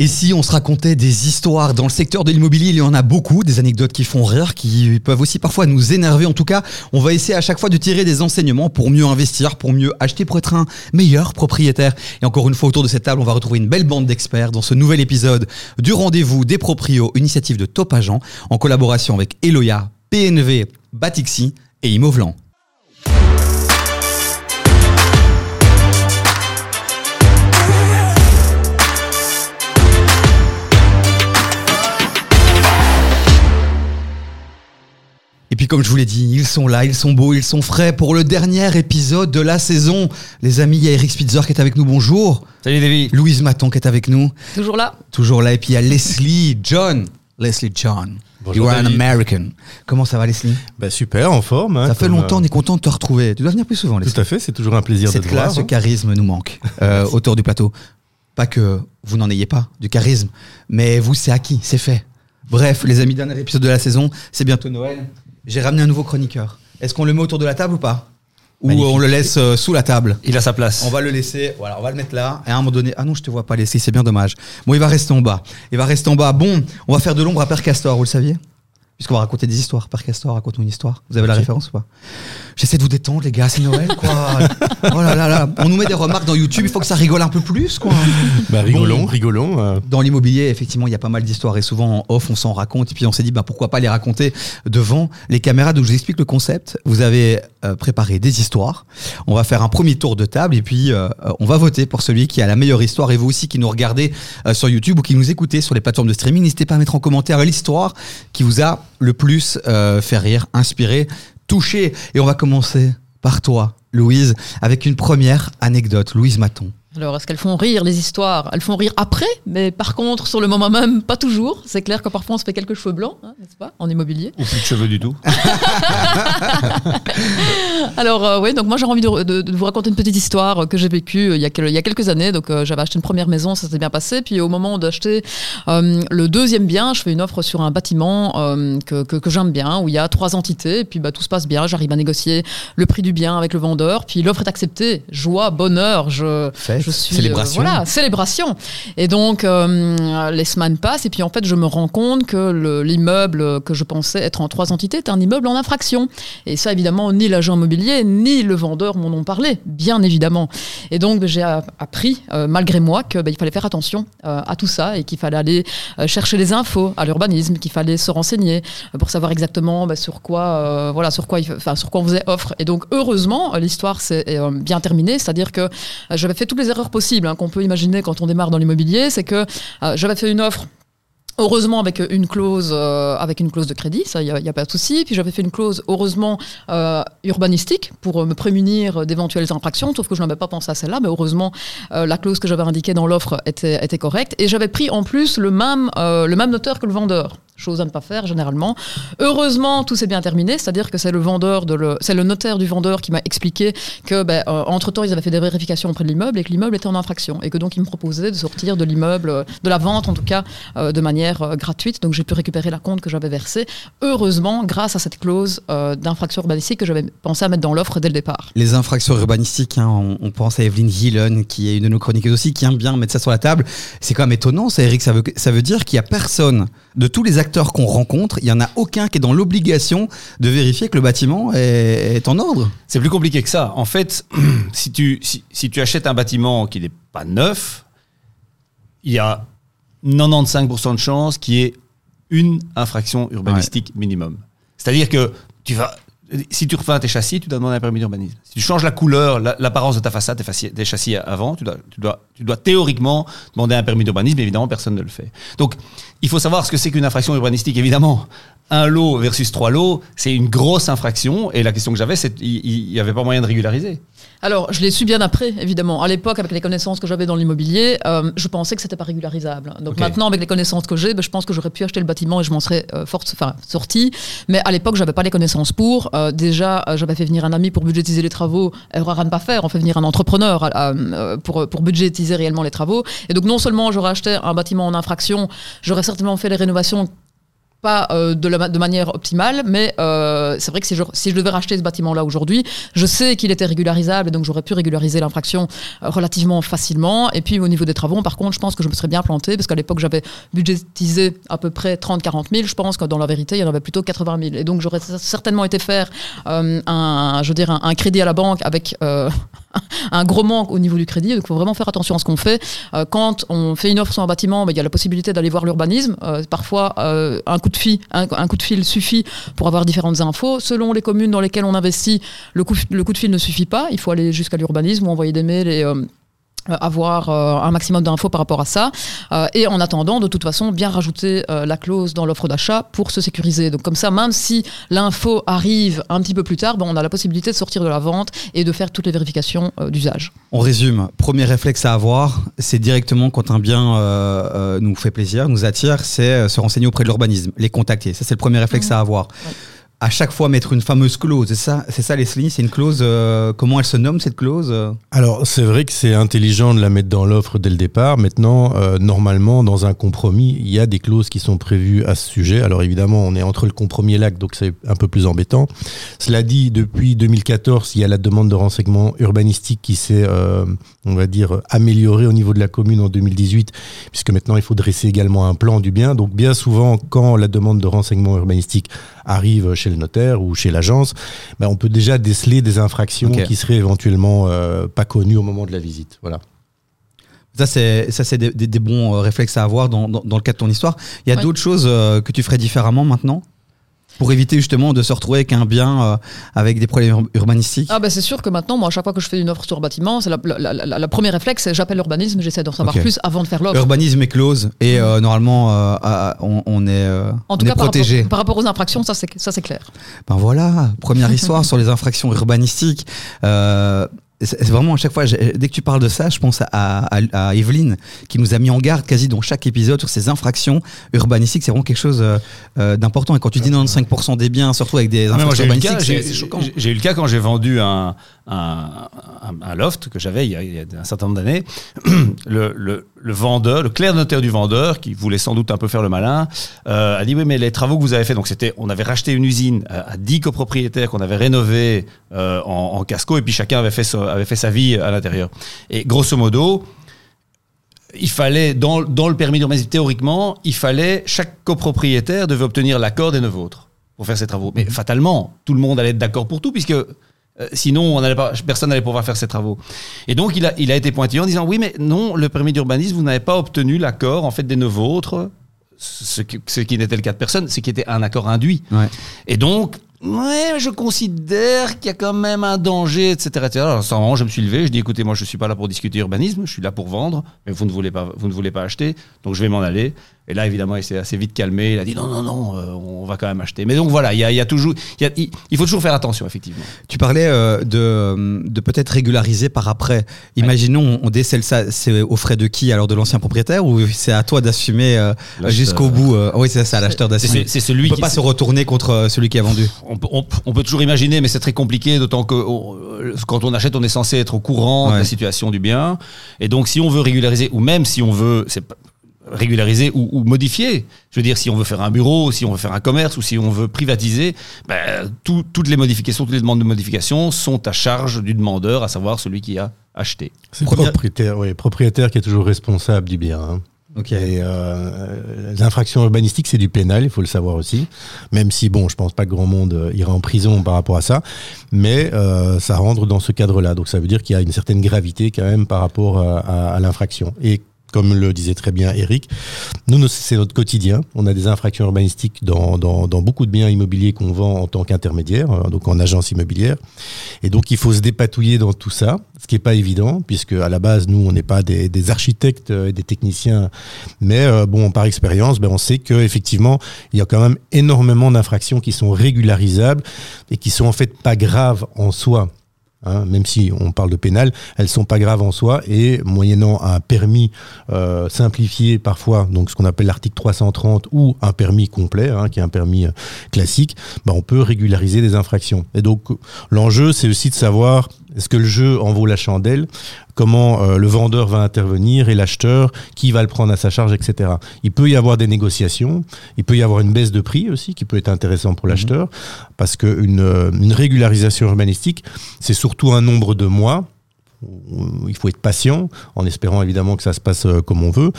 Et si on se racontait des histoires dans le secteur de l'immobilier, il y en a beaucoup, des anecdotes qui font rire, qui peuvent aussi parfois nous énerver. En tout cas, on va essayer à chaque fois de tirer des enseignements pour mieux investir, pour mieux acheter, pour être un meilleur propriétaire. Et encore une fois, autour de cette table, on va retrouver une belle bande d'experts dans ce nouvel épisode du rendez-vous des proprios, initiative de Top Agent, en collaboration avec Eloya, PNV, Batixi et Imovlan. Et puis comme je vous l'ai dit, ils sont là, ils sont beaux, ils sont frais pour le dernier épisode de la saison. Les amis, il y a Eric Spitzer qui est avec nous, bonjour. Salut David. Louise Maton qui est avec nous. Toujours là. Toujours là. Et puis il y a Leslie John. Leslie John. Bonjour, you are an. American. Comment ça va Leslie? Bah super, en forme. hein, Ça fait longtemps, on euh, est content de te retrouver. Tu dois venir plus souvent Leslie. Tout à fait, c'est toujours un plaisir de Cette te voir. classe, ce charisme nous manque euh, autour du plateau. Pas que vous n'en ayez pas du charisme, mais vous, c'est acquis, c'est fait. Bref, les amis, dernier épisode de la saison, c'est bientôt Noël. J'ai ramené un nouveau chroniqueur. Est-ce qu'on le met autour de la table ou pas Ou Magnifique. on le laisse euh, sous la table Il a sa place. on va le laisser, voilà, on va le mettre là. Et à un moment donné, ah non, je te vois pas, Leslie, c'est bien dommage. Bon, il va rester en bas. Il va rester en bas. Bon, on va faire de l'ombre à Père Castor, vous le saviez? Puisqu'on va raconter des histoires. Père Castor, raconte-nous une histoire. Vous avez la référence ou pas? J'essaie de vous détendre, les gars, c'est Noël, quoi. oh là là là. On nous met des remarques dans YouTube, il faut que ça rigole un peu plus, quoi. Bah, rigolons, Bon. rigolons. euh, Dans l'immobilier, effectivement, il y a pas mal d'histoires et souvent en off, on s'en raconte. Et puis on s'est dit, bah, pourquoi pas les raconter devant les caméras. Donc je vous explique le concept. Vous avez euh, préparé des histoires. On va faire un premier tour de table et puis euh, on va voter pour celui qui a la meilleure histoire. Et vous aussi qui nous regardez sur YouTube ou qui nous écoutez sur les plateformes de streaming, n'hésitez pas à mettre en commentaire l'histoire qui vous a le plus euh, fait rire, inspiré, touché. Et on va commencer par toi, Louise, avec une première anecdote. Louise Maton. Alors, est-ce qu'elles font rire les histoires? Elles font rire après, mais par contre, sur le moment même, pas toujours. C'est clair que parfois on se fait quelques cheveux blancs, hein, n'est-ce pas, en immobilier. Ou plus de cheveux du tout. Alors, euh, oui, donc moi j'ai envie de, de- de vous raconter une petite histoire que j'ai vécue euh, il y, a, quel- il y a quelques années. Donc, euh, j'avais acheté une première maison, ça s'est bien passé. Puis, au moment d'acheter euh, le deuxième bien, je fais une offre sur un bâtiment euh, que, que- que j'aime bien, où il y a trois entités. Et puis, bah, tout se passe bien. J'arrive à négocier le prix du bien avec le vendeur. Puis, l'offre est acceptée. Joie, bonheur. Je, Fête, je suis célébration. euh, voilà, célébration. Et donc euh, les semaines passent et puis en fait je me rends compte que le- l'immeuble que je pensais être en trois entités est un immeuble en infraction. Et ça évidemment ni l'agent immobilier ni le vendeur m'en ont parlé, bien évidemment. Et donc j'ai appris euh, malgré moi que bah, il fallait faire attention à tout ça et qu'il fallait aller chercher les infos à l'urbanisme, qu'il fallait se renseigner pour savoir exactement bah, sur quoi voilà sur quoi enfin sur quoi on faisait offre. Et donc heureusement l'histoire s'est bien terminée, c'est-à-dire que j'avais fait toutes les erreurs possibles hein, qu'on peut imaginer quand on démarre dans l'immobilier. C'est que euh, j'avais fait une offre. Heureusement avec une clause euh, avec une clause de crédit, ça il y, a pas de souci. Puis j'avais fait une clause heureusement euh, urbanistique pour euh, me prémunir d'éventuelles infractions. Sauf que je n'avais pas pensé à celle-là, mais heureusement la clause que j'avais indiquée dans l'offre était, correcte. Et j'avais pris en plus le même le même notaire que le vendeur. Chose à ne pas faire généralement. Heureusement, tout s'est bien terminé, c'est-à-dire que c'est le vendeur de le, c'est le notaire du vendeur qui m'a expliqué que, ben, entre temps, ils avaient fait des vérifications auprès de l'immeuble et que l'immeuble était en infraction et que donc ils me proposaient de sortir de l'immeuble, de la vente en tout cas, de manière euh, gratuite. Donc j'ai pu récupérer la compte que j'avais versée. Heureusement, grâce à cette clause euh, d'infraction urbanistique que j'avais pensé à mettre dans l'offre dès le départ. Les infractions urbanistiques, hein, on, on pense à Evelyne Hillen, qui est une de nos chroniqueuses aussi, qui aime bien mettre ça sur la table. C'est quand même étonnant, ça, Eric. Ça veut, ça veut dire qu'il n'y a personne, de tous les acteurs qu'on rencontre, il n'y en a aucun qui est dans l'obligation de vérifier que le bâtiment est, est en ordre. C'est plus compliqué que ça. En fait, si tu, si, si tu achètes un bâtiment qui n'est pas neuf, il y a 95% de chances qu'il y ait une infraction urbanistique minimum. C'est-à-dire que tu vas, si tu refais tes châssis, tu dois demander un permis d'urbanisme. Si tu changes la couleur, la- l'apparence de ta façade, tes châssis avant, tu dois, tu, dois, tu dois théoriquement demander un permis d'urbanisme, mais évidemment, personne ne le fait. Donc, il faut savoir ce que c'est qu'une infraction urbanistique, évidemment. Un lot versus trois lots, c'est une grosse infraction, et la question que j'avais, c'est il n'y avait pas moyen de régulariser. Alors, je l'ai su bien après, évidemment. À l'époque, avec les connaissances que j'avais dans l'immobilier, euh, je pensais que c'était pas régularisable. Donc maintenant, avec les connaissances que j'ai, ben, je pense que j'aurais pu acheter le bâtiment et je m'en serais euh, fort, sorti. Mais à l'époque, j'avais pas les connaissances pour. Euh, déjà, euh, j'avais fait venir un ami pour budgétiser les travaux. Erreur à ne pas faire. On fait venir un entrepreneur pour, pour budgétiser réellement les travaux. Et donc, non seulement j'aurais acheté un bâtiment en infraction, j'aurais certainement fait les rénovations pas euh, de, la, de manière optimale, mais euh, c'est vrai que si je, devais racheter ce bâtiment-là aujourd'hui, je sais qu'il était régularisable et donc j'aurais pu régulariser l'infraction euh, relativement facilement. Et puis au niveau des travaux, par contre, je pense que je me serais bien planté parce qu'à l'époque j'avais budgétisé à peu près 30-40 000. Je pense que dans la vérité, il y en avait plutôt 80 000. Et donc j'aurais certainement été faire un, je dire, un, crédit à la banque avec un gros manque au niveau du crédit. Donc il faut vraiment faire attention à ce qu'on fait. Quand on fait une offre sur un bâtiment, ben, il y a la possibilité d'aller voir l'urbanisme. Parfois, un coup un, coup de fil suffit pour avoir différentes infos. Selon les communes dans lesquelles on investit, le coup, de fil ne suffit pas. Il faut aller jusqu'à l'urbanisme ou envoyer des mails euh, avoir euh, un maximum d'infos par rapport à ça. Euh, et en attendant, de toute façon, bien rajouter euh, la clause dans l'offre d'achat pour se sécuriser. Donc comme ça, même si l'info arrive un petit peu plus tard, ben, on a la possibilité de sortir de la vente et de faire toutes les vérifications euh, d'usage. On résume. Premier réflexe à avoir, c'est directement quand un bien euh, euh, nous fait plaisir, nous attire, c'est euh, se renseigner auprès de l'urbanisme, les contacter. Ça, c'est le premier réflexe à avoir. Ouais. À chaque fois, mettre une fameuse clause. C'est ça, c'est ça, Leslie C'est une clause. euh, comment elle se nomme cette clause euh? Alors, c'est vrai que c'est intelligent de la mettre dans l'offre dès le départ. Maintenant, euh, normalement, dans un compromis, il y a des clauses qui sont prévues à ce sujet. Alors, évidemment, on est entre le compromis et l'acte, donc c'est un peu plus embêtant. Cela dit, depuis 2014, il y a la demande de renseignement urbanistique qui s'est, on va dire, améliorée au niveau de la commune en 2018, puisque maintenant, il faut dresser également un plan du bien. Donc, bien souvent, quand la demande de renseignement urbanistique arrive chez le notaire ou chez l'agence, ben, on peut déjà déceler des infractions Ok. qui seraient éventuellement euh, pas connues au moment de la visite. Voilà. Ça, c'est ça, c'est des, des- des bons euh, réflexes à avoir dans, dans- dans le cas de ton histoire. Il y a Ouais. d'autres choses euh, que tu ferais différemment maintenant? Pour éviter justement de se retrouver avec un bien euh, avec des problèmes ur- urbanistiques. Ah ben c'est sûr que maintenant, moi, à chaque fois que je fais une offre sur bâtiment, c'est la, la, la- la- la première réflexe, c'est j'appelle l'urbanisme, j'essaie d'en savoir plus avant de faire l'offre. Urbanisme est close et euh, normalement euh, on, on est, euh, En on tout est cas, par protégé. rapport, par rapport aux infractions, ça c'est ça c'est clair. Ben voilà, première histoire sur les infractions urbanistiques. C'est vraiment à chaque fois, dès que tu parles de ça, je pense à, à, à Evelyne qui nous a mis en garde quasi dans chaque épisode sur ces infractions urbanistiques. C'est vraiment quelque chose euh, euh, d'important. Et quand tu dis 95% des biens, surtout avec des Ah, infractions urbanistiques, c'est choquant. j'ai eu le cas quand j'ai vendu un, un, loft que j'avais il, il y a un certain nombre d'années. Le, le- vendeur, le clerc notaire du vendeur, qui voulait sans doute un peu faire le malin, euh, a dit oui mais les travaux que vous avez fait, donc c'était, on avait racheté une usine à, à 10 copropriétaires qu'on avait rénové euh, en, casco et puis chacun avait fait, avait fait sa vie à l'intérieur. Et grosso modo, il fallait, dans, dans le permis d'urbanisme, théoriquement, il fallait, chaque copropriétaire devait obtenir l'accord des neuf autres pour faire ses travaux. Mais fatalement, tout le monde allait être d'accord pour tout, puisque euh, sinon, on allait pas, personne n'allait pouvoir faire ses travaux. Et donc, il a, il a été pointillé en disant, oui, mais non, le permis d'urbanisme, vous n'avez pas obtenu l'accord, en fait, des neuf autres, ce qui, ce qui n'était le cas de personne, c'est qui était un accord induit. Ouais. Et donc, ouais, je considère qu'il y a quand même un danger, etc. etc. Alors, ce moment, je me suis levé, je dis, écoutez, moi, je suis pas là pour discuter urbanisme, je suis là pour vendre, mais vous ne voulez pas, vous ne voulez pas acheter, donc je vais m'en aller. Et là, évidemment, il s'est assez vite calmé. Il a dit, non, non, non, euh, on va quand même acheter. Mais donc voilà, il y a, il y a toujours, il, y a- il- il faut toujours faire attention, effectivement. Tu parlais euh, de, de peut-être régulariser par après. Imaginons, on décèle ça, c'est aux frais de qui Alors de l'ancien propriétaire ou c'est à toi d'assumer euh, jusqu'au bout Oui, c'est ça, à l'acheteur d'assumer. C'est c'est On celui peut qui. pas se retourner contre celui qui a vendu. on, peut- on- on peut toujours imaginer, mais c'est très compliqué, d'autant que on- quand on achète, on est censé être au courant de la situation du bien. Et donc, si on veut régulariser, ou même si on veut c'est régulariser ou, ou modifier, je veux dire, si on veut faire un bureau, si on veut faire un commerce, ou si on veut privatiser, ben, tout- toutes les modifications, toutes les demandes de modification sont à charge du demandeur, à savoir celui qui a acheté. C'est le Première- propriétaire, oui, propriétaire qui est toujours responsable du bien. hein. Ok. Et euh, les infractions urbanistiques, c'est du pénal, il faut le savoir aussi. Même si, bon, je pense pas que grand monde euh, ira en prison par rapport à ça, mais euh, ça rentre dans ce cadre-là. Donc ça veut dire qu'il y a une certaine gravité quand même par rapport à, à- à l'infraction. Et comme le disait très bien Eric, nous, c'est notre quotidien. On a des infractions urbanistiques dans, beaucoup de biens immobiliers qu'on vend en tant qu'intermédiaire, euh, donc en agence immobilière. Et donc, il faut se dépatouiller dans tout ça, ce qui n'est pas évident, puisque à la base, nous, on n'est pas des, architectes et des techniciens, mais euh, bon, par expérience, ben, on sait qu'effectivement, il y a quand même énormément d'infractions qui sont régularisables et qui sont en fait pas graves en soi. Hein, même si on parle de pénal, elles sont pas graves en soi et moyennant un permis euh, simplifié parfois, donc ce qu'on appelle l'article 330 ou un permis complet, hein, qui est un permis euh, classique, ben, on peut régulariser des infractions. Et donc l'enjeu, c'est aussi de savoir Est-ce que le jeu en vaut la chandelle? Comment euh, le vendeur va intervenir et l'acheteur, qui va le prendre à sa charge, etc. Il peut y avoir des négociations, il peut y avoir une baisse de prix aussi qui peut être intéressant pour l'acheteur, parce qu'une une régularisation urbanistique, c'est surtout un nombre de mois il faut être patient, en espérant évidemment que ça se passe euh, comme on veut.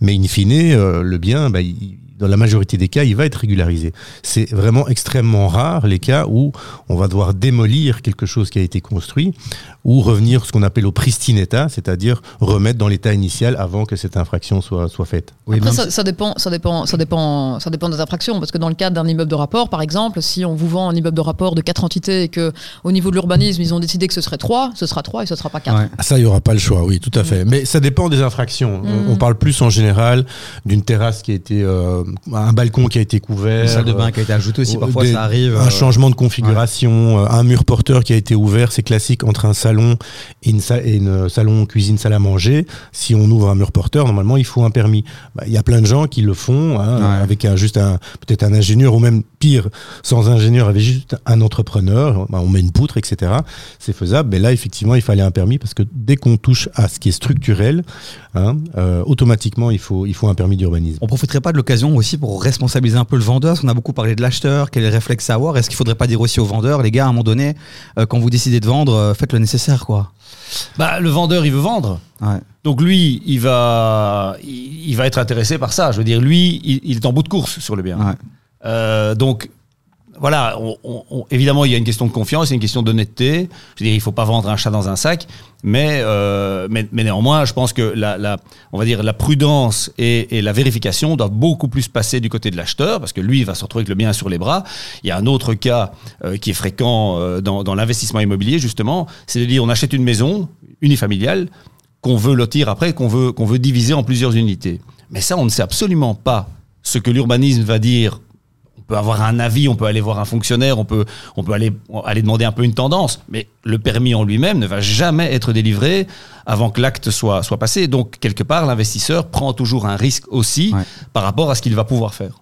Mais in fine, euh, le bien, bah, il, dans la majorité des cas, il va être régularisé. C'est vraiment extrêmement rare les cas où on va devoir démolir quelque chose qui a été construit ou revenir ce qu'on appelle au pristine état, c'est-à-dire remettre dans l'état initial avant que cette infraction soit, soit faite. Oui, Après, ça, ça, dépend, ça, dépend, ça, dépend, ça dépend des infractions, parce que dans le cadre d'un immeuble de rapport, par exemple, si on vous vend un immeuble de rapport de quatre entités et que au niveau de l'urbanisme, ils ont décidé que ce serait trois, ce sera trois et ce sera pas quatre. Ah, ça, il n'y aura pas le choix, oui, tout à fait. Mais ça dépend des infractions. On, mm. parle plus en général d'une terrasse qui a été, euh, un balcon qui a été couvert, une salle de bain qui a été ajoutée aussi. Parfois, ça arrive. Un euh, changement de configuration, euh, un mur porteur qui a été ouvert, c'est classique entre un salon et une, et une salon cuisine salle à manger, si on ouvre un mur porteur, normalement il faut un permis. Bah, il y a plein de gens qui le font hein, avec un, juste un peut-être un ingénieur ou même pire, sans ingénieur, avec juste un entrepreneur. Bah, on met une poutre, etc. C'est faisable. Mais là, effectivement, il fallait un permis parce que dès qu'on touche à ce qui est structurel, hein, euh, automatiquement il faut il faut un permis d'urbanisme. On profiterait pas de l'occasion aussi pour responsabiliser un peu le vendeur. Parce qu'on a beaucoup parlé de l'acheteur, quel est le réflexe à avoir. Est-ce qu'il faudrait pas dire aussi au vendeur, les gars, à un moment donné, euh, quand vous décidez de vendre, euh, faites le nécessaire, quoi. Bah, le vendeur, il veut vendre. Donc lui, il va, il, va être intéressé par ça. Je veux dire, lui, il, est en bout de course sur le bien. Euh, donc voilà, évidemment, il y a une question de confiance, il y a une question d'honnêteté. Je veux dire, il ne faut pas vendre un chat dans un sac, mais, euh, mais, néanmoins, je pense que la, on va dire, la prudence et, la vérification doivent beaucoup plus passer du côté de l'acheteur, parce que lui, il va se retrouver avec le bien sur les bras. Il y a un autre cas euh, qui est fréquent euh, dans, dans l'investissement immobilier, justement, c'est de dire on achète une maison unifamiliale qu'on veut lotir après, qu'on veut, qu'on veut diviser en plusieurs unités. Mais ça, on ne sait absolument pas ce que l'urbanisme va dire peut avoir un avis, on peut aller voir un fonctionnaire, on peut, on peut aller, aller demander un peu une tendance, mais le permis en lui-même ne va jamais être délivré avant que l'acte soit, soit passé. Donc, quelque part, l'investisseur prend toujours un risque aussi par rapport à ce qu'il va pouvoir faire.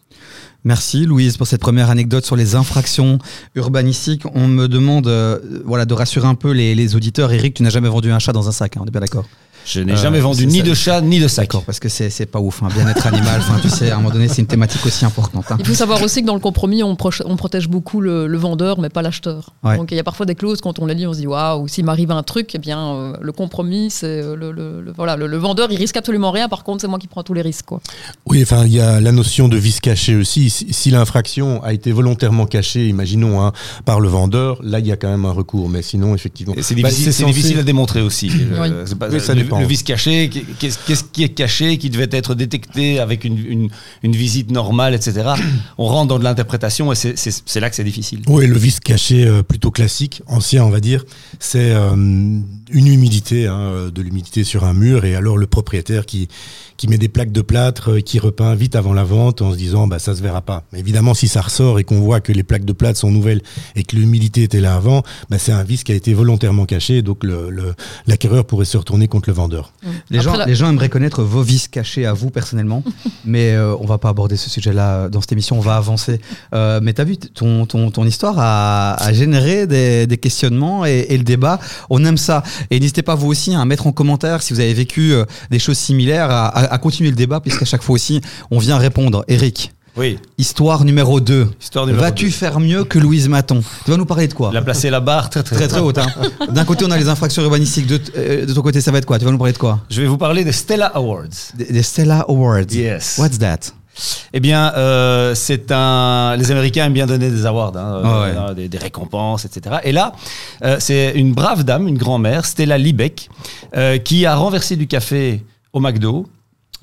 Merci Louise pour cette première anecdote sur les infractions urbanistiques. On me demande euh, voilà, de rassurer un peu les, les auditeurs. Eric, tu n'as jamais vendu un chat dans un sac, hein, on est bien d'accord je n'ai jamais euh, vendu ni de chat ni de sac. D'accord, parce que c'est pas ouf. Hein. Bien-être animal, tu sais, à un moment donné, c'est une thématique aussi importante. Hein. Il faut savoir aussi que dans le compromis, on, on protège beaucoup le, vendeur, mais pas l'acheteur. Donc il y a parfois des clauses, quand on les lit, on se dit waouh, s'il m'arrive un truc, eh bien, euh, le compromis, c'est euh, le, voilà, le, vendeur, il risque absolument rien. Par contre, c'est moi qui prends tous les risques. Quoi. Oui, enfin, il y a la notion de vice caché aussi. Si, l'infraction a été volontairement cachée, imaginons, hein, par le vendeur, là, il y a quand même un recours. Mais sinon, effectivement. C'est difficile, bah, difficile, à démontrer aussi. ça dépend. Le vice caché qu'est-ce qui est caché, qui devait être détecté avec une, visite normale, etc. On rentre dans de l'interprétation et c'est là que c'est difficile. Oui, le vice caché euh, plutôt classique, ancien on va dire, c'est euh, une humidité, hein, de l'humidité sur un mur et alors le propriétaire qui, qui met des plaques de plâtre, euh, qui repeint vite avant la vente en se disant bah ça se verra pas. Mais évidemment, si ça ressort et qu'on voit que les plaques de plâtre sont nouvelles et que l'humidité était là avant, bah, c'est un vice qui a été volontairement caché, donc l'acquéreur le, pourrait se retourner contre le vendeur. Mmh. Les, gens, les gens aimeraient connaître vos vices cachés à vous personnellement, mais euh, on va pas aborder ce sujet-là dans cette émission, on va avancer. Euh, mais tu as vu, ton, ton, ton histoire a, a généré des, des questionnements et, et, le débat. On aime ça. Et n'hésitez pas vous aussi à mettre en commentaire si vous avez vécu des choses similaires à à continuer le débat, puisqu'à chaque fois aussi, on vient répondre. Eric. Oui. Histoire numéro 2. Vas-tu faire mieux que Louise Maton Tu vas nous parler de quoi Il a placé la barre très très, très, haute. Hein. D'un côté, on a les infractions urbanistiques. De, euh, de, ton côté, ça va être quoi Tu vas nous parler de quoi Je vais vous parler des Stella Awards. Des, Stella Awards. Yes. What's that eh bien, euh, c'est un. Les Américains aiment bien donner des awards, hein, ah euh, des, récompenses, etc. Et là, c'est une brave dame, une grand-mère, Stella Liebeck, qui a renversé du café au McDo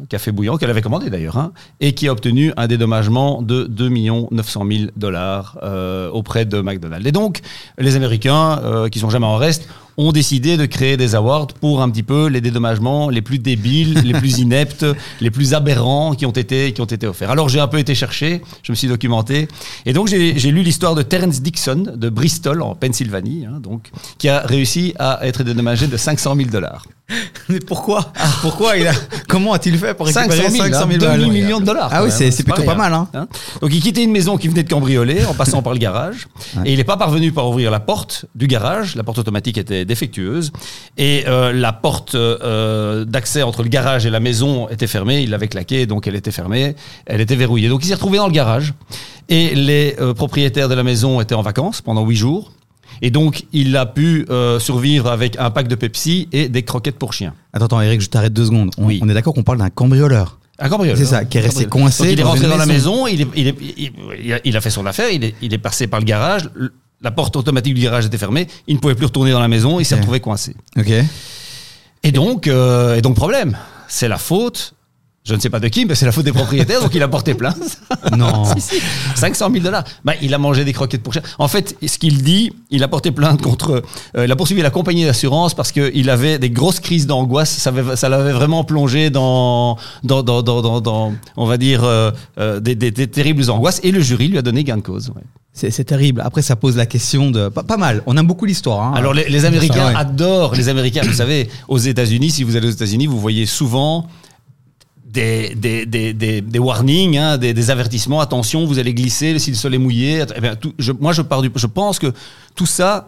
café bouillant, qu'elle avait commandé d'ailleurs, hein, et qui a obtenu un dédommagement de 2 900 000 dollars euh, auprès de McDonald's. Et donc, les Américains, euh, qui sont jamais en reste, ont décidé de créer des awards pour un petit peu les dédommagements les plus débiles, les plus ineptes, les plus aberrants qui ont été, qui ont été offerts. Alors j'ai un peu été chercher, je me suis documenté, et donc j'ai lu l'histoire de Terence Dixon de Bristol en Pennsylvanie, hein, donc, qui a réussi à être dédommagé de 500 000 dollars. Mais pourquoi? Pourquoi il a Comment a-t-il fait pour récupérer 500 000, 000 millions de dollars Ah oui, c'est plutôt pas, mal. Hein. hein. Donc il quittait une maison qui venait de cambrioler en passant par le garage, et il n'est pas parvenu par ouvrir la porte du garage. La porte automatique était défectueuse. Et euh, la porte euh, d'accès entre le garage et la maison était fermée. Il l'avait claquée, donc elle était fermée. Elle était verrouillée. Donc il s'est retrouvé dans le garage. Et les euh, propriétaires de la maison étaient en vacances pendant huit jours. Et donc, il a pu euh, survivre avec un pack de Pepsi et des croquettes pour chiens. Attends, attends, Eric, je t'arrête deux secondes. On, Oui. on est d'accord qu'on parle d'un cambrioleur. Un cambrioleur. C'est ça, qui est resté coincé Donc, il est rentré dans la maison. il, est- il, est- il- il a, fait son affaire, il est, il est passé par le garage, la porte automatique du garage était fermée, il ne pouvait plus retourner dans la maison, il s'est retrouvé coincé. Ok. Et donc, euh, et donc problème, c'est la faute, je ne sais pas de qui, mais c'est la faute des propriétaires, donc il a porté plainte. Non. 500 000 dollars. Bah, il a mangé des croquettes pour chien. En fait, ce qu'il dit, il a porté plainte contre. euh, il a poursuivi la compagnie d'assurance parce qu'il avait des grosses crises d'angoisse. Ça, ça l'avait vraiment plongé dans, dans, dans, dans, dans- on va dire, euh, euh, des, des- des terribles angoisses. Et le jury lui a donné gain de cause. ouais. C'est terrible. Après, ça pose la question de. Pas, pas mal. On aime beaucoup l'histoire. hein. Alors, les, les Américains ouais. adorent. Les Américains, vous savez, aux États-Unis, si vous allez aux États-Unis, vous voyez souvent des, des, des, des warnings, hein, des, avertissements. Attention, vous allez glisser si le sol est mouillé. Eh moi, je, pars du, je pense que tout ça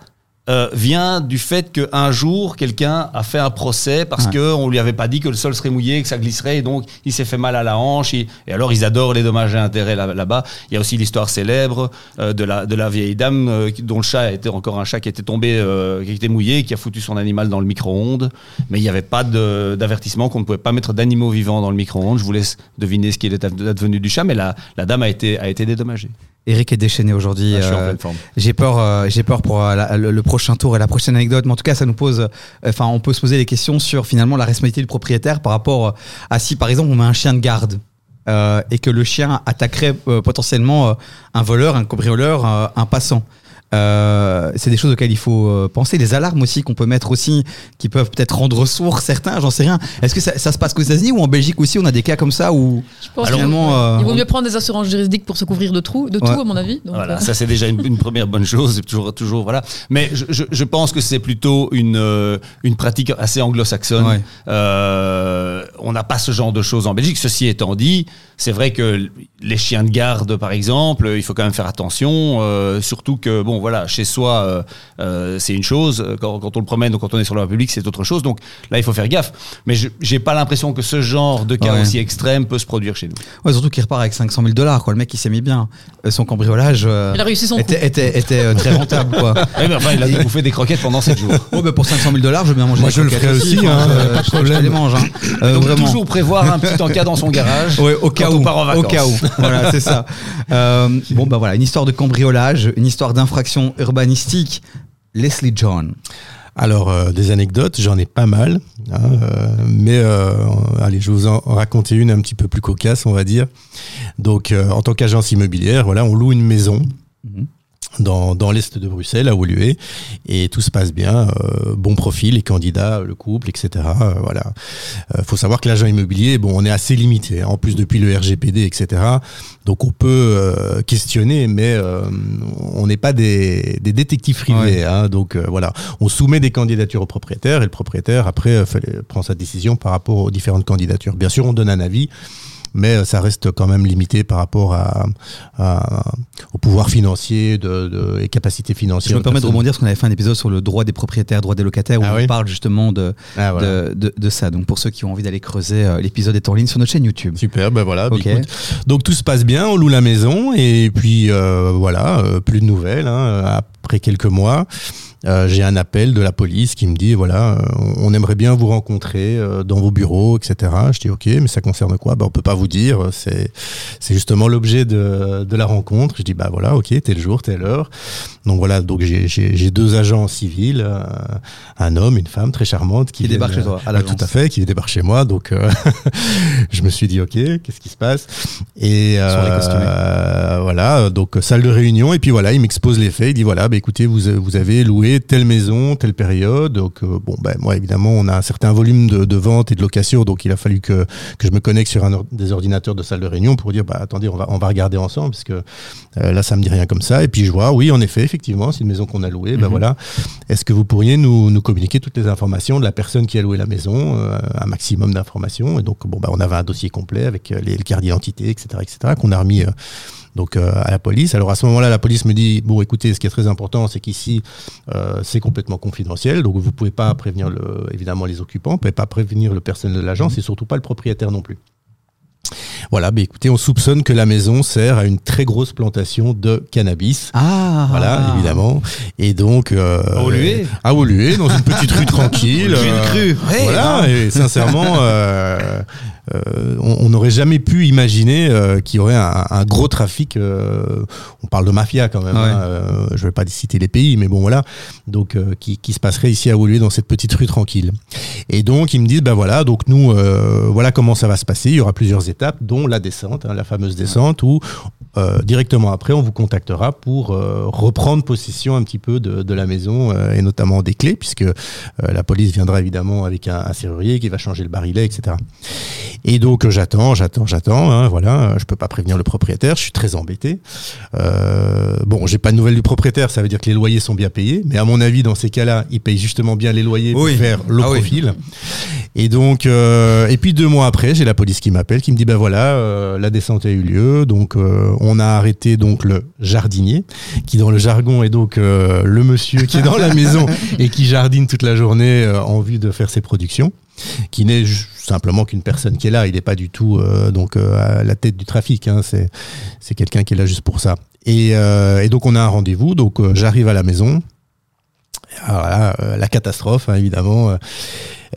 euh, vient du fait qu'un jour, quelqu'un a fait un procès parce Ouais. que on lui avait pas dit que le sol serait mouillé, que ça glisserait, et donc il s'est fait mal à la hanche. et alors, ils adorent les dommages et intérêts là- là-bas. Il y a aussi l'histoire célèbre euh, de, la, de la vieille dame euh, dont le chat était encore un chat qui était tombé, qui était mouillé, qui a foutu son animal dans le micro-ondes. Mais il n'y avait pas d'avertissement qu'on ne pouvait pas mettre d'animaux vivants dans le micro-ondes. Je vous laisse deviner ce qui est advenu du chat, mais la, la dame a été, a été dédommagée. Eric est déchaîné aujourd'hui. Ah, euh. J'ai peur, euh, j'ai peur pour euh, la- le, le prochain tour et la prochaine anecdote. Mais en tout cas, ça nous pose, enfin, on peut se poser des questions sur finalement la responsabilité du propriétaire par rapport à si, par exemple, on met un chien de garde euh, et que le chien attaquerait euh, potentiellement euh, un voleur, un cambrioleur, un passant. Euh, c'est des choses auxquelles il faut euh, penser. Les alarmes aussi qu'on peut mettre aussi, qui peuvent peut-être rendre sourds certains. J'en sais rien. Est-ce que ça, ça se passe qu'aux États-Unis ou en Belgique aussi On a des cas comme ça où Je pense finalement, euh, il vaut mieux prendre des assurances juridiques pour se couvrir de, trous, de Ouais. tout, à mon avis. Donc, Voilà, euh, ça c'est déjà une, une première bonne chose, c'est toujours, toujours voilà. Mais je, je, je pense que c'est plutôt une euh, une pratique assez anglo-saxonne. Ouais. Euh, on n'a pas ce genre de choses en Belgique. Ceci étant dit, c'est vrai que les chiens de garde, par exemple, il faut quand même faire attention. euh, surtout que bon, voilà, chez soi, euh, euh, c'est une chose. Quand, quand on le promène ou quand on est sur la voie publique, c'est autre chose. Donc là, il faut faire gaffe. Mais je j'ai pas l'impression que ce genre de cas Ouais. aussi extrême peut se produire chez nous. Ouais, surtout qu'il repart avec 500 000 dollars. Quoi. Le mec, il s'est mis bien. Euh, Son cambriolage euh, Il a réussi son était, était, était, euh, très rentable. Quoi. Ouais, mais enfin, il a bouffé des croquettes pendant 7 jours. Oh, bah, pour 500 000 dollars, je veux bien manger Moi, des je le croquettes ferais aussi, hein, pas de je- je- problème. Je les mange. Hein. Euh, Donc toujours prévoir un petit encas dans son garage. Ouais, au cas où. on part en au cas où. Voilà, c'est ça. Euh, bon, bah voilà, une histoire de cambriolage, une histoire d'infraction urbanistique. Leslie John. Alors, euh, des anecdotes, j'en ai pas mal. hein, euh, mais euh, allez, je vais vous en raconter une un petit peu plus cocasse, on va dire. Donc, en tant qu'agence immobilière, voilà, on loue une maison. Mhm. Dans, dans l'est de Bruxelles, à Woluwe, et tout se passe bien, euh, bon profil, les candidats, le couple, etc. euh, voilà. Euh, faut savoir que l'agent immobilier, bon, on est assez limité. hein. En plus, depuis le RGPD, etc. Donc, on peut euh, questionner, mais euh, on n'est pas des, des détectives privés. hein. donc, euh, voilà on soumet des candidatures au propriétaire et le propriétaire après prend sa décision par rapport aux différentes candidatures. Bien sûr, on donne un avis, mais euh, ça reste quand même limité par rapport à, à- au pouvoir financier de, de- et capacité financière. Je me permets de rebondir parce qu'on avait fait un épisode sur le droit des propriétaires, droit des locataires, où Ah on oui parle justement de, Ah, voilà. de, de, ça. Donc pour ceux qui ont envie d'aller creuser, euh, l'épisode est en ligne sur notre chaîne YouTube. Super, ben voilà. écoute. donc tout se passe bien, on loue la maison et puis euh, voilà, plus de nouvelles. hein, après quelques mois, euh, j'ai un appel de la police qui me dit voilà, euh, on aimerait bien vous rencontrer euh, dans vos bureaux, etc. Je dis ok, mais ça concerne quoi? Ben on peut pas vous dire. C'est c'est justement l'objet de, de la rencontre. Je dis bah voilà, ok, tel jour, telle heure. Donc voilà, donc j'ai- deux agents civils, un homme, une femme très charmante Qui débarque viennent, chez toi, à l'agence. Tout à fait, qui débarque chez moi. Donc euh, je me suis dit ok, qu'est-ce qui se passe? Et euh, voilà, donc salle de réunion et puis voilà, il m'expose les faits. Il dit voilà, bah, écoutez, vous vous avez loué telle maison, telle période. Donc euh, bon, ben moi évidemment, on a un certain volume de, de vente et de location, donc il a fallu que que je me connecte sur un or- des ordinateurs de salle de réunion pour dire bah attendez, on va on va regarder ensemble parce que euh, là ça me dit rien comme ça. Et puis je vois oui, en effet, effectivement, c'est une maison qu'on a louée. Ben Mhm. voilà, est-ce que vous pourriez nous nous communiquer toutes les informations de la personne qui a loué la maison, euh, un maximum d'informations? Et donc bon bah on avait un dossier complet avec les, les cartes d'identité, etc., etc. qu'on a remis donc euh, à la police. Alors à ce moment-là, la police me dit bon, écoutez, ce qui est très important, c'est qu'ici euh, c'est complètement confidentiel, donc vous pouvez pas prévenir le, évidemment les occupants, vous pouvez pas prévenir le personnel de l'agence et surtout pas le propriétaire non plus. Voilà, bah écoutez, on soupçonne que la maison sert à une très grosse plantation de cannabis. Ah Voilà, évidemment. Et donc. Euh, À Woluwe À dans une petite rue tranquille. Une euh, crue. Voilà, et sincèrement, euh, euh, on n'aurait jamais pu imaginer euh, qu'il y aurait un, un gros trafic. euh, on parle de mafia quand même. Ouais. hein, euh, je ne vais pas citer les pays, mais bon voilà. Donc, euh, qui, qui se passerait ici à Woluwe dans cette petite rue tranquille. Et donc, ils me disent, ben voilà, donc nous, euh, voilà comment ça va se passer. Il y aura plusieurs étapes, dont la descente, hein, la fameuse descente, où euh, directement après, on vous contactera pour euh, reprendre possession un petit peu de, de la maison euh, et notamment des clés, puisque euh, la police viendra évidemment avec un, un serrurier qui va changer le barillet, etc. Et donc, euh, j'attends, j'attends, j'attends. hein, voilà, je peux pas prévenir le propriétaire, je suis très embêté. Euh, bon, j'ai pas de nouvelles du propriétaire, ça veut dire que les loyers sont bien payés, mais à mon avis, dans ces cas-là, il paye justement bien les loyers Oui. pour faire le Ah oui. profil. Et donc, euh, et puis deux mois après, j'ai la police qui m'appelle, qui me dit ben voilà, euh, la descente a eu lieu, donc euh, on a arrêté donc le jardinier, qui dans le jargon est donc euh, le monsieur qui est dans la maison et qui jardine toute la journée euh, en vue de faire ses productions, qui n'est simplement qu'une personne qui est là, il n'est pas du tout euh, donc euh, à la tête du trafic, hein, c'est c'est quelqu'un qui est là juste pour ça. Et, euh, donc on a un rendez-vous, donc j'arrive à la maison. Euh, la catastrophe, hein, évidemment.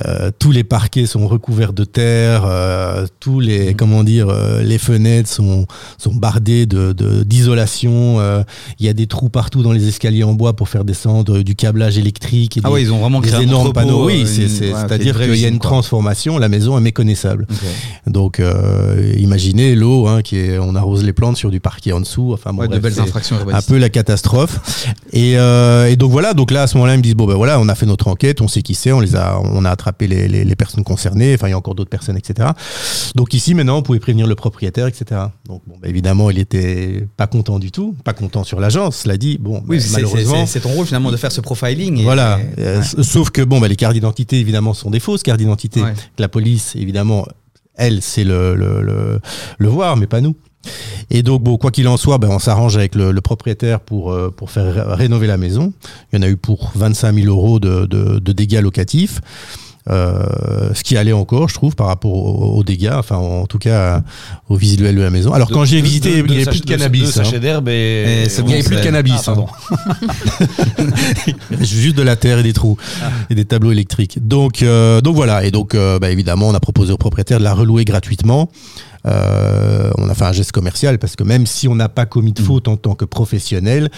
Euh, tous les parquets sont recouverts de terre, euh, tous les comment dire, euh, les fenêtres sont sont bardées de de- d'isolation. euh, Il y a des trous partout dans les escaliers en bois pour faire descendre euh, du câblage électrique. Et Ah des- ouais, ils ont vraiment des créé un énormes panneaux. Oui, ouais, c'est-à-dire qu'il y a une quoi. transformation. La maison est méconnaissable. Ok. Donc, euh, imaginez l'eau, hein, qui est, on arrose les plantes sur du parquet en dessous. Enfin, bon, Ouais, de belles infractions un peu la catastrophe. Et, euh, et donc voilà, donc là à ce moment-là, ils me disent bon ben voilà, on a fait notre enquête, on sait qui c'est, on les a, on a attrapé les, les, les personnes concernées. Enfin, il y a encore d'autres personnes, etc. Donc ici maintenant, on pouvait prévenir le propriétaire, etc. Donc bon, ben, évidemment, il était pas content du tout, pas content sur l'agence. Cela dit, bon, Oui, c'est- malheureusement. c'est ton rôle finalement de faire ce profiling. et- Voilà. et- Euh, ouais. Sauf que bon, bah, les cartes d'identité évidemment sont des fausses cartes d'identité. Ouais. La police évidemment, elle, c'est le, le, le, le voir, mais pas nous. Et donc bon, quoi qu'il en soit, ben, on s'arrange avec le, le propriétaire pour euh, pour faire ré- rénover la maison. Il y en a eu pour 25 000 euros de, de, de dégâts locatifs. Euh, ce qui allait encore, je trouve, par rapport aux, aux dégâts, enfin en tout cas au visuel de la maison. Alors quand j'ai visité, il n'y avait plus de cannabis. Il n'y avait plus de cannabis. Ah, pardon. juste de la terre et des trous et des tableaux électriques. Donc, euh, donc voilà. Et donc, euh, bah, évidemment, on a proposé au propriétaire de la relouer gratuitement. Euh, on a fait un geste commercial parce que même si on n'a pas commis de faute en tant que professionnel,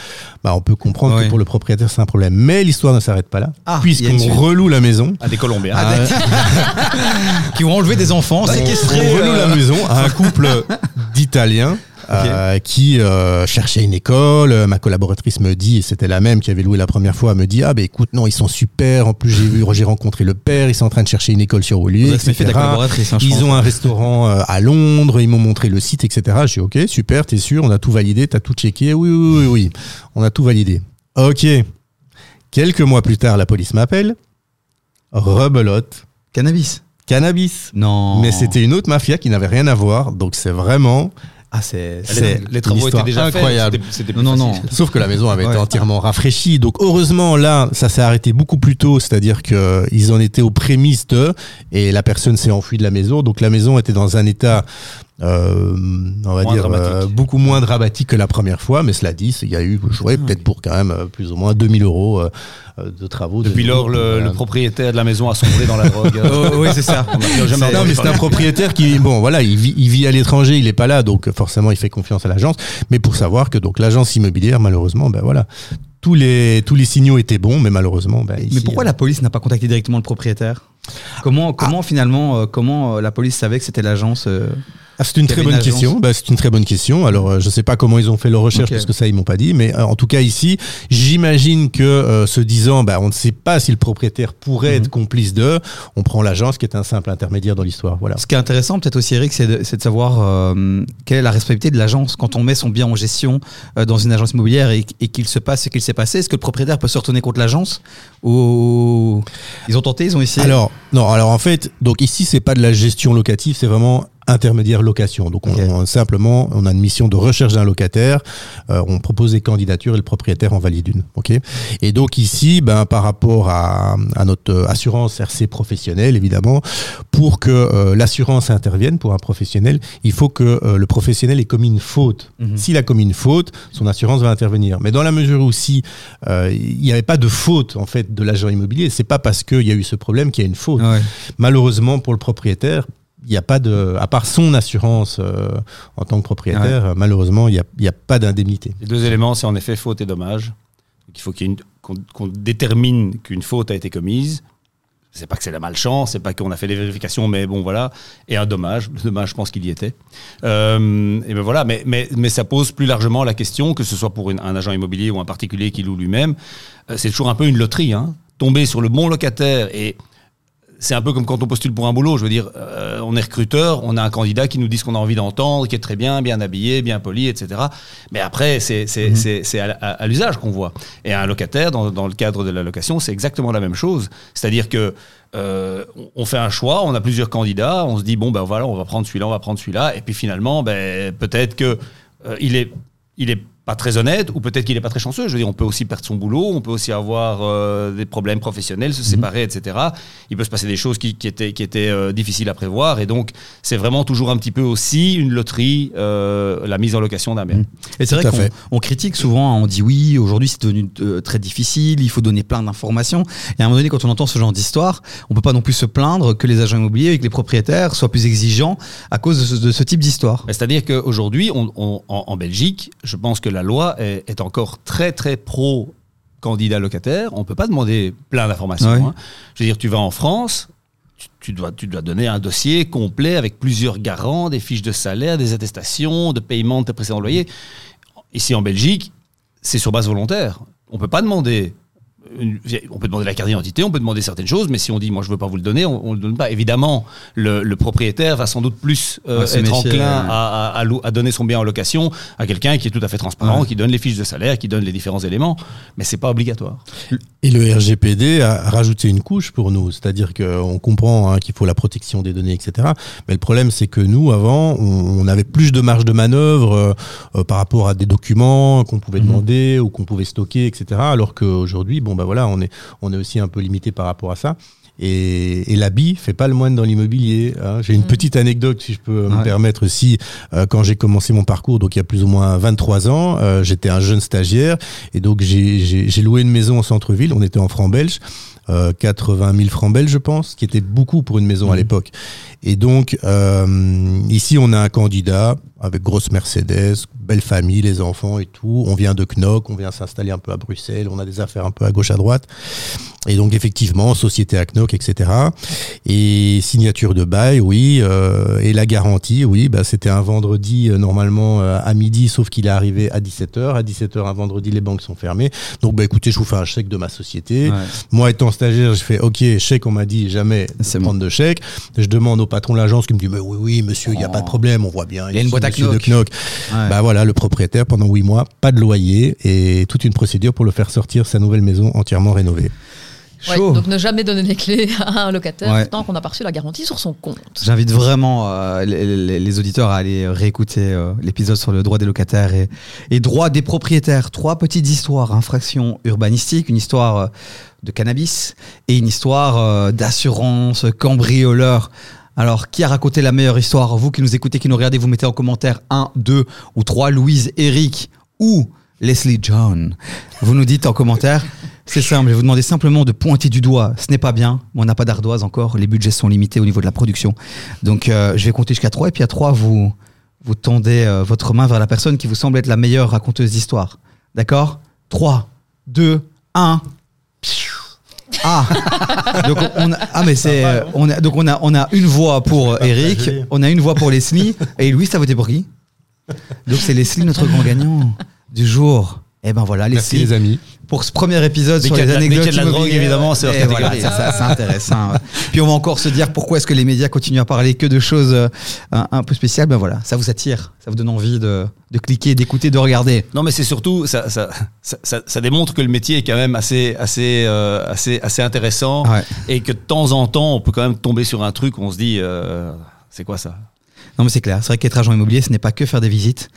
bah, on peut comprendre Ouais. que pour le propriétaire c'est un problème. Mais l'histoire ne s'arrête pas là, Ah, puisqu'on reloue la maison. À des Colombiens. Ah, qui ont enlevé des enfants, séquestrés. On reloue euh, la maison à un couple d'Italiens. Euh, qui euh, cherchait une école. Euh, Ma collaboratrice me dit, et c'était la même qui avait loué la première fois, me dit ah ben écoute non ils sont super. En plus j'ai vu j'ai rencontré le père, ils sont en train de chercher une école sur collaboratrice. hein, Ils ont un restaurant à Londres, ils m'ont montré le site, etc. J'ai ok, super, t'es sûr, on a tout validé, t'as tout checké? Oui, oui, oui, oui, on a tout validé. Ok. Quelques mois plus tard, la police m'appelle. Rebelote. Cannabis. Cannabis. Non. Mais c'était une autre mafia qui n'avait rien à voir. Donc c'est vraiment. Ah, c'est. C'est Les, les travaux étaient déjà incroyable. faits. c'était- c'était Non, plus non, facile. non. Sauf que la maison avait été entièrement rafraîchie. Donc heureusement là, ça s'est arrêté beaucoup plus tôt. C'est-à-dire que ils en étaient aux prémices de, et la personne s'est enfuie de la maison. Donc la maison était dans un état, euh, on va Moins dire, dramatique. euh, beaucoup moins dramatique que la première fois. Mais cela dit, il y a eu, je jouais peut-être pour quand même euh, plus ou moins 2000 euros euh, de travaux. de Depuis lors, le, propriétaire de la maison a sombré dans la drogue. Oh, oui, c'est ça. Non, mais c'est un propriétaire qui, bon, voilà, il vit, il vit à l'étranger, il est pas là, donc forcément, il fait confiance à l'agence. Mais pour savoir que donc l'agence immobilière, malheureusement, ben voilà, tous les tous les signaux étaient bons, mais malheureusement, ben, Mais pourquoi euh, la police n'a pas contacté directement le propriétaire? Comment, comment finalement, euh, comment la police savait que c'était l'agence euh, Ah, c'est une très bonne une question. Bah, c'est une très bonne question. Alors, euh, je sais pas comment ils ont fait leur recherche Ok. parce que ça ils m'ont pas dit, mais euh, en tout cas ici, j'imagine que euh, se disant, bah, on ne sait pas si le propriétaire pourrait Mhm. être complice d'eux, on prend l'agence qui est un simple intermédiaire dans l'histoire. Voilà. Ce qui est intéressant, peut-être aussi, Eric, c'est de, de savoir euh, quelle est la responsabilité de l'agence quand on met son bien en gestion euh, dans une agence immobilière et, et qu'il se passe ce qu'il s'est passé. Est-ce que le propriétaire peut se retourner contre l'agence ou ils ont tenté, ils ont essayé? Alors, non, alors en fait, donc ici, c'est pas de la gestion locative, c'est vraiment intermédiaire location. Donc, on, simplement, on a une mission de recherche d'un locataire. euh, on propose des candidatures et le propriétaire en valide une. Ok. Et donc ici, ben, par rapport à, à notre assurance RC professionnelle, évidemment, pour que euh, l'assurance intervienne pour un professionnel, il faut que euh, le professionnel ait commis une faute. Mhm. S'il a commis une faute, son assurance va intervenir. Mais dans la mesure où si euh, il n'y avait pas de faute en fait de l'agent immobilier, c'est pas parce qu'il y a eu ce problème qu'il y a une faute. Ouais. Malheureusement pour le propriétaire, il n'y a pas de, à part son assurance euh, en tant que propriétaire, malheureusement il n'y a, a pas d'indemnité. Les deux éléments, c'est en effet faute et dommage. Donc, il faut qu'on détermine qu'une faute a été commise. C'est pas que c'est la malchance, c'est pas qu'on a fait des vérifications, mais bon voilà. Et un dommage, le dommage, je pense qu'il y était. Euh, et ben voilà, mais, mais, mais ça pose plus largement la question, que ce soit pour une- un agent immobilier ou un particulier qui loue lui-même, euh, c'est toujours un peu une loterie. Hein. Tomber sur le bon locataire et c'est un peu comme quand on postule pour un boulot. Je veux dire, euh, on est recruteur, on a un candidat qui nous dit ce qu'on a envie d'entendre, qui est très bien, bien habillé, bien poli, etc. Mais après, c'est c'est à, à- à l'usage qu'on voit. Et un locataire, dans, dans le cadre de la location, c'est exactement la même chose. C'est-à-dire que euh, on fait un choix, on a plusieurs candidats, on se dit bon ben voilà, on va prendre celui-là, on va prendre celui-là, et puis finalement, ben peut-être que euh, il est il est pas très honnête ou peut-être qu'il est pas très chanceux. Je veux dire, on peut aussi perdre son boulot, on peut aussi avoir euh, des problèmes professionnels, se séparer, etc. Il peut se passer des choses qui, qui étaient, qui étaient euh, difficiles à prévoir et donc c'est vraiment toujours un petit peu aussi une loterie, euh, la mise en location d'un bien. Et c'est vrai qu'on on critique souvent, hein, on dit oui, aujourd'hui c'est devenu euh, très difficile, il faut donner plein d'informations. Et à un moment donné, quand on entend ce genre d'histoire, on peut pas non plus se plaindre que les agents immobiliers et que les propriétaires soient plus exigeants à cause de ce, de ce type d'histoire. C'est-à-dire qu'aujourd'hui, on, on- en, en Belgique, je pense que la loi est, est encore très très pro candidat locataire. On peut pas demander plein d'informations. Ouais. hein. Je veux dire, tu vas en France, tu, tu dois, tu dois donner un dossier complet avec plusieurs garants, des fiches de salaire, des attestations, de paiement de tes précédents loyers. Ici en Belgique, c'est sur base volontaire. On peut pas demander. Une- on peut demander la carte d'identité, on peut demander certaines choses, mais si on dit moi je veux pas vous le donner, on, on le donne pas. Évidemment, le, le propriétaire va sans doute plus euh, Ouais, être enclin à, donner son bien en location à quelqu'un qui est tout à fait transparent, Ouais. qui donne les fiches de salaire, qui donne les différents éléments, mais c'est pas obligatoire. Et le RGPD a rajouté une couche pour nous, c'est-à-dire qu'on comprend hein, qu'il faut la protection des données, etc. Mais le problème, c'est que nous, avant, on, on avait plus de marge de manœuvre euh, euh, par rapport à des documents qu'on pouvait Mhm. demander ou qu'on pouvait stocker, etc. Alors qu'aujourd'hui, bon, bah voilà, on est, on est aussi un peu limité par rapport à ça. Et, et l'habit fait pas le moine dans l'immobilier. hein. J'ai une Mhm. petite anecdote, si je peux me permettre aussi. Euh, quand j'ai commencé mon parcours, donc il y a plus ou moins 23 ans, euh, j'étais un jeune stagiaire et donc j'ai- loué une maison en centre-ville. On était en francs belges. euh, 80 000 francs belges, je pense, qui était beaucoup pour une maison à Mhm. l'époque. Et donc, euh, ici, on a un candidat avec grosse Mercedes, belle famille, les enfants et tout. On vient de Knock, on vient s'installer un peu à Bruxelles, on a des affaires un peu à gauche, à droite. Et donc, effectivement, société à Knock, etc. Et signature de bail, oui. euh, et la garantie, oui, bah, c'était un vendredi, euh, normalement, euh, à midi, sauf qu'il est arrivé à 17h. À 17h, un vendredi, les banques sont fermées. Donc, bah, écoutez, je vous fais un chèque de ma société. Ouais. Moi, étant stagiaire, je fais OK, chèque, on m'a dit jamais de C'est prendre de chèque. Je demande au patron de l'agence qui me dit mais oui, oui, monsieur, il n'y a pas de problème, on voit bien. Il y a une ici, boîte monsieur de Knock. Knock. Ouais. Bah voilà, le propriétaire, pendant huit mois, pas de loyer et toute une procédure pour le faire sortir sa nouvelle maison entièrement rénovée. Ouais, Chaud. donc ne jamais donner les clés à un locataire Ouais. tant qu'on n'a pas reçu la garantie sur son compte. J'invite vraiment euh, les, les- les auditeurs à aller réécouter euh, l'épisode sur le droit des locataires et, et droit des propriétaires. Trois petites histoires, infraction urbanistique, une histoire euh, de cannabis et une histoire euh, d'assurance, cambrioleur. Alors, qui a raconté la meilleure histoire? Vous qui nous écoutez, qui nous regardez, vous mettez en commentaire 1, 2 ou 3, Louise, Eric ou Leslie John. Vous nous dites en commentaire. C'est simple, je vais vous demander simplement de pointer du doigt. Ce n'est pas bien, on n'a pas d'ardoise encore, les budgets sont limités au niveau de la production. Donc euh, je vais compter jusqu'à 3 et puis à 3, vous, vous tendez euh, votre main vers la personne qui vous semble être la meilleure raconteuse d'histoire. D'accord? 3, 2, 1. Ah. Donc on a, ah mais c'est euh, on a, donc on a on a une voix pour Eric, on a une voix pour Leslie. Et Louis t'as voté pour qui? Donc c'est Leslie notre grand gagnant du jour. Et ben voilà Merci Leslie les amis. pour ce premier épisode sur les anecdotes de la drogue, évidemment, c'est voilà, c'est intéressant. Puis on va encore se dire pourquoi est-ce que les médias continuent à parler que de choses euh, un, un peu spéciales. Ben voilà, ça vous attire, ça vous donne envie de, de cliquer, d'écouter, de regarder. Non, mais c'est surtout, ça, ça, ça, ça- ça démontre que le métier est quand même assez, assez, euh, assez, assez intéressant Ouais. et que de temps en temps, on peut quand même tomber sur un truc où on se dit, euh, c'est quoi ça? Non, mais c'est clair. C'est vrai qu'être agent immobilier, ce n'est pas que faire des visites.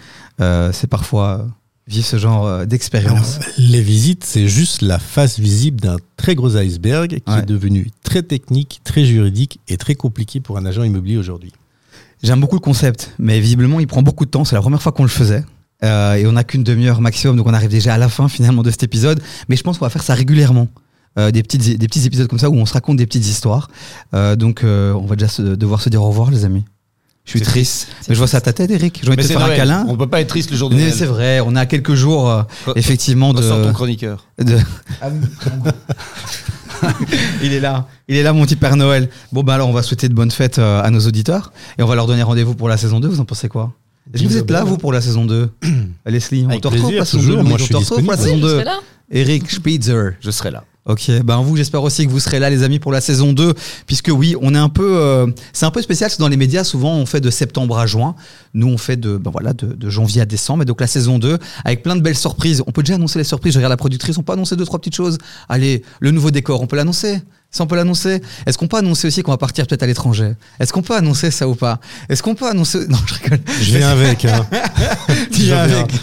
Euh, c'est parfois euh, vivre ce genre euh, d'expérience. Les visites, c'est juste la face visible d'un très gros iceberg qui Ouais. est devenu très technique, très juridique et très compliqué pour un agent immobilier aujourd'hui. J'aime beaucoup le concept, mais visiblement, il prend beaucoup de temps. C'est la première fois qu'on le faisait. Euh, et on n'a qu'une demi-heure maximum, donc on arrive déjà à la fin finalement de cet épisode. Mais je pense qu'on va faire ça régulièrement. Euh, des, petites, des petits épisodes comme ça où on se raconte des petites histoires. Euh, donc on va déjà se- devoir se dire au revoir, les amis. Je suis triste. Mais je vois ça à ta tête, Eric. J'ai envie de te faire un câlin. On peut pas être triste le jour de Mais Noël. c'est vrai, on à quelques jours, euh, effectivement, de, Ressors ton chroniqueur. de- il est là, il est là, mon petit Père Noël. Bon, bah alors, on va souhaiter de bonnes fêtes euh, à nos auditeurs et on va leur donner rendez-vous pour la saison 2. Vous en pensez quoi? Est-ce que vous êtes là, vous, pour la saison 2 Leslie, on Avec te retrouve pour la saison toujours. 2 Moi, je te suis retrouve pour la disponible. saison Oui, je 2 serai là. Eric Spitzer. Je serai là. Ok, ben vous, j'espère aussi que vous serez là, les amis, pour la saison 2, puisque oui, on est un peu, euh, c'est un peu spécial, parce que dans les médias, souvent, on fait de septembre à juin. Nous, on fait de, ben voilà, de, janvier à décembre. Et donc, la saison 2, avec plein de belles surprises. On peut déjà annoncer les surprises. Je regarde la productrice, on peut annoncer deux, trois petites choses. Allez, le nouveau décor, on peut l'annoncer. Ça, on peut l'annoncer. Est-ce qu'on peut annoncer aussi qu'on va partir peut-être à l'étranger? Est-ce qu'on peut annoncer ça ou pas? Est-ce qu'on peut annoncer Non, je rigole. Je viens avec. hein. Je viens. avec.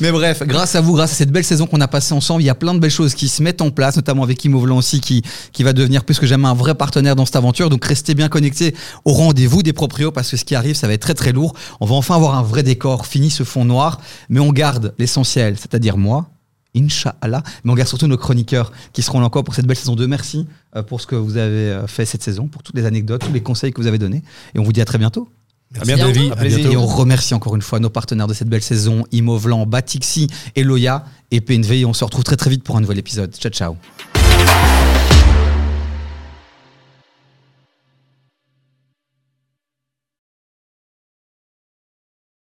Mais bref, grâce à vous, grâce à cette belle saison qu'on a passée ensemble, il y a plein de belles choses qui se mettent en place, notamment avec Imo Vlan aussi, qui, qui va devenir plus que jamais un vrai partenaire dans cette aventure. Donc restez bien connectés au rendez-vous des proprios parce que ce qui arrive, ça va être très très lourd. On va enfin avoir un vrai décor, fini ce fond noir, mais on garde l'essentiel, c'est-à-dire moi. Inch'Allah, mais on garde surtout nos chroniqueurs qui seront là encore pour cette belle saison 2. Merci euh, pour ce que vous avez euh, fait cette saison, pour toutes les anecdotes, tous les conseils que vous avez donnés. Et on vous dit à très bientôt. Merci, bientôt. Davy. À bientôt. Et on remercie encore une fois nos partenaires de cette belle saison, Imovlan, Batixi, Eloya et PNV. Et on se retrouve très très vite pour un nouvel épisode. Ciao ciao.